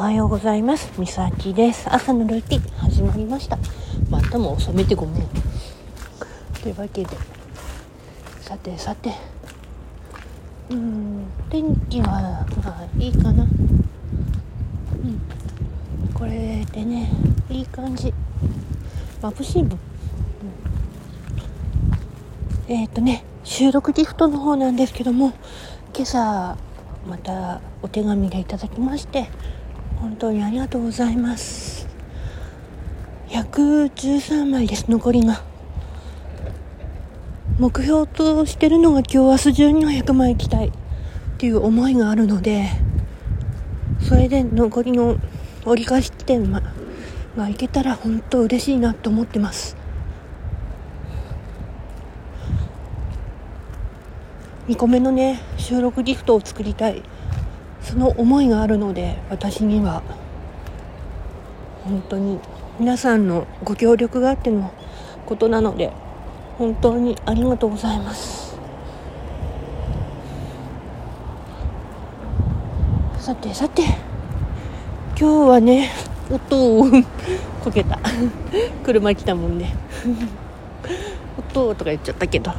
はようございます。みさきです。朝のルーティン始まりました。またも遅めてごめん。というわけで。さてさて。うん天気はまあいいかな。うん。これでねいい感じ。眩しいもん、うん、えっ、ー、とね収録ギフトの方なんですけども今朝またお手紙でいただきまして本当にありがとうございます。113枚です。残りが。目標としてるのが今日明日中には100枚行きたいっていう思いがあるのでそれで残りの折り返し地点が行けたら本当嬉しいなと思ってます。2個目のね収録ギフトを作りたい。その思いがあるので私には本当に皆さんのご協力があってのことなので本当にありがとうございます。さてさて今日はね音をこけた。車来たもんで。音とか言っちゃったけど。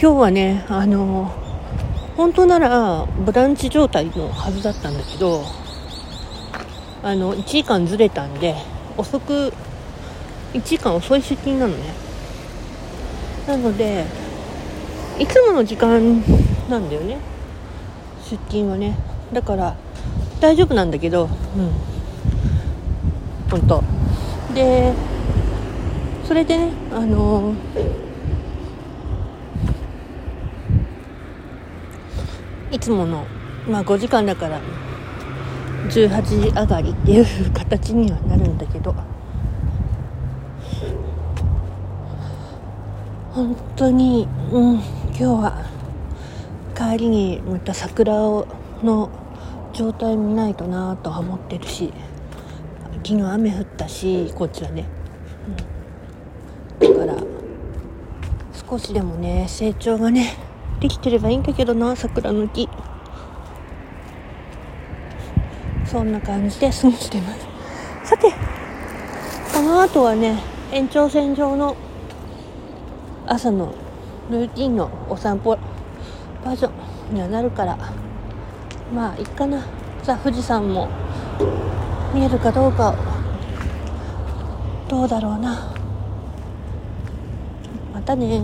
今日はねあの本当ならブランチ状態のはずだったんだけどあの1時間ずれたんで遅く1時間遅い出勤なのね。なのでいつもの時間なんだよね。出勤はね。だから大丈夫なんだけどうん。本当。でそれでねあのーいつもの、まあ、5時間だから18時上がりっていう形にはなるんだけど。本当に、うん、今日は帰りにまた桜をの状態見ないとなとは思ってるし昨日雨降ったしこっちはね、うん、だから少しでもね成長がねできてればいいんだけどな桜の木。そんな感じで過ごしてます。さてこの後はね延長線上の朝のルーティンのお散歩バージョンにはなるからまあいっかな。さあ富士山も見えるかどうかどうだろうな。またね